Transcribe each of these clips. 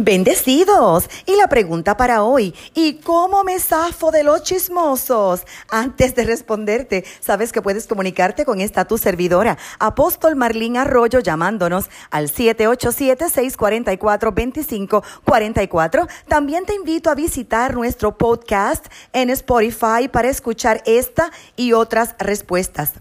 Bendecidos. Y la pregunta para hoy, ¿y cómo me zafo de los chismosos? Antes de responderte, sabes que puedes comunicarte con esta tu servidora, Apóstol Marlín Arroyo, llamándonos al 787-644-2544. También te invito a visitar nuestro podcast en Spotify para escuchar esta y otras respuestas.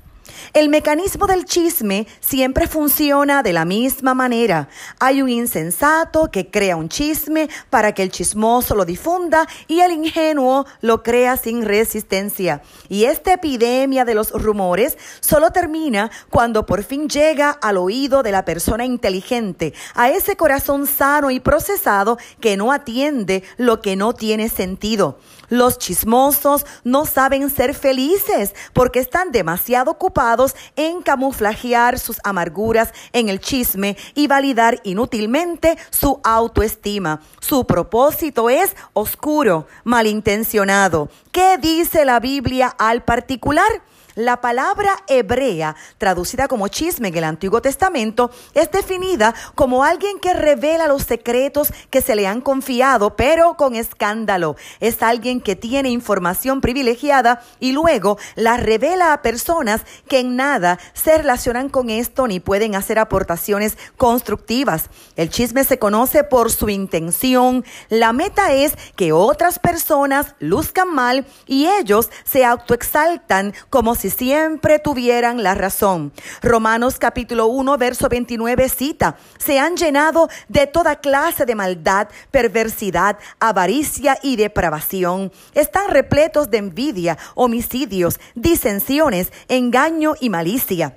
El mecanismo del chisme siempre funciona de la misma manera. Hay un insensato que crea un chisme para que el chismoso lo difunda y el ingenuo lo crea sin resistencia. Y esta epidemia de los rumores solo termina cuando por fin llega al oído de la persona inteligente, a ese corazón sano y procesado que no atiende lo que no tiene sentido. Los chismosos no saben ser felices porque están demasiado ocupados en camuflajear sus amarguras en el chisme y validar inútilmente su autoestima. Su propósito es oscuro, malintencionado. ¿Qué dice la Biblia al particular? La palabra hebrea, traducida como chisme en el Antiguo Testamento, es definida como alguien que revela los secretos que se le han confiado, pero con escándalo. Es alguien que tiene información privilegiada y luego la revela a personas que en nada se relacionan con esto ni pueden hacer aportaciones constructivas. El chisme se conoce por su intención. La meta es que otras personas luzcan mal y ellos se autoexaltan como si siempre tuvieran la razón. Romanos capítulo 1, verso 29 cita, se han llenado de toda clase de maldad, perversidad, avaricia y depravación. Están repletos de envidia, homicidios, disensiones, engaño y malicia.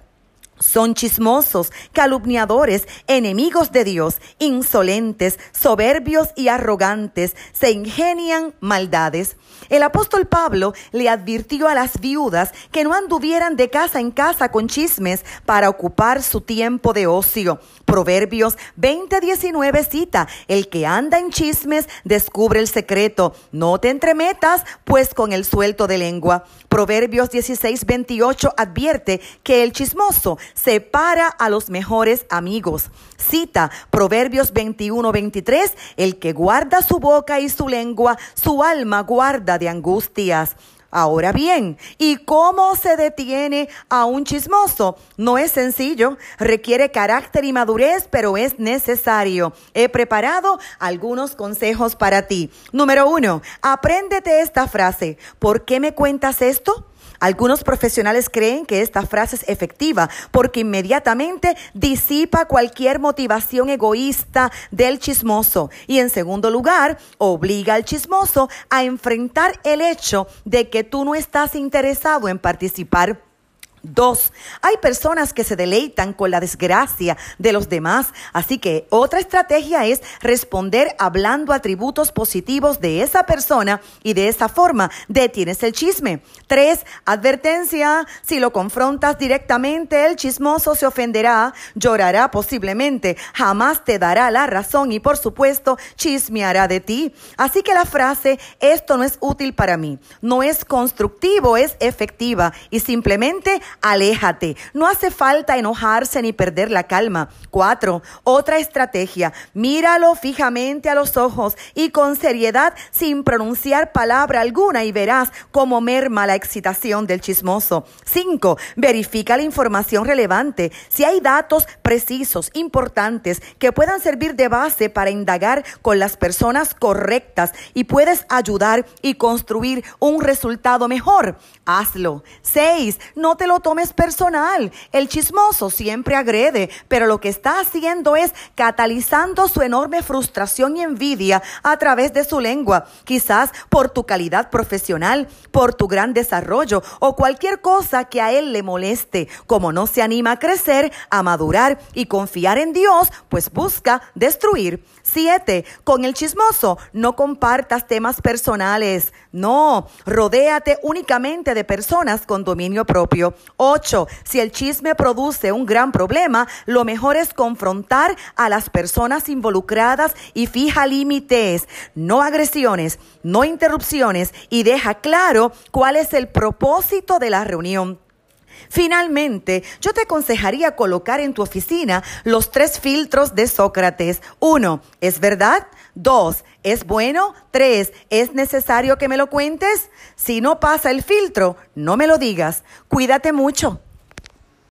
Son chismosos, calumniadores, enemigos de Dios, insolentes, soberbios y arrogantes, se ingenian maldades. El apóstol Pablo le advirtió a las viudas que no anduvieran de casa en casa con chismes para ocupar su tiempo de ocio. Proverbios 20:19 cita, el que anda en chismes descubre el secreto. No te entremetas, pues con el suelto de lengua. Proverbios 16:28 advierte que el chismoso separa a los mejores amigos. Cita Proverbios 21, 23, el que guarda su boca y su lengua, su alma guarda de angustias. Ahora bien, ¿y cómo se detiene a un chismoso? No es sencillo, requiere carácter y madurez, pero es necesario. He preparado algunos consejos para ti. Número uno, apréndete esta frase. ¿Por qué me cuentas esto? Algunos profesionales creen que esta frase es efectiva porque inmediatamente disipa cualquier motivación egoísta del chismoso. Y en segundo lugar obliga al chismoso a enfrentar el hecho de que tú no estás interesado en participar Dos, hay personas que se deleitan con la desgracia de los demás, así que otra estrategia es responder hablando atributos positivos de esa persona y de esa forma detienes el chisme. Tres, advertencia, si lo confrontas directamente, el chismoso se ofenderá, llorará posiblemente, jamás te dará la razón y por supuesto chismeará de ti. Así que la frase, esto no es útil para mí, no es constructivo, es efectiva y simplemente aléjate. No hace falta enojarse ni perder la calma. Cuatro, otra estrategia. Míralo fijamente a los ojos y con seriedad sin pronunciar palabra alguna y verás cómo merma la excitación del chismoso. Cinco, verifica la información relevante. Si hay datos precisos, importantes, que puedan servir de base para indagar con las personas correctas y puedes ayudar y construir un resultado mejor, hazlo. Seis, no te lo tomes personal. El chismoso siempre agrede, pero lo que está haciendo es catalizando su enorme frustración y envidia a través de su lengua, quizás por tu calidad profesional, por tu gran desarrollo o cualquier cosa que a él le moleste. Como no se anima a crecer, a madurar y confiar en Dios, pues busca destruir. Siete, con el chismoso no compartas temas personales. No, rodéate únicamente de personas con dominio propio. Ocho, si el chisme produce un gran problema, lo mejor es confrontar a las personas involucradas y fija límites, no agresiones, no interrupciones y deja claro cuál es el propósito de la reunión. Finalmente, yo te aconsejaría colocar en tu oficina los tres filtros de Sócrates. Uno, ¿es verdad? Dos, ¿es bueno? Tres, ¿es necesario que me lo cuentes? Si no pasa el filtro, no me lo digas. Cuídate mucho.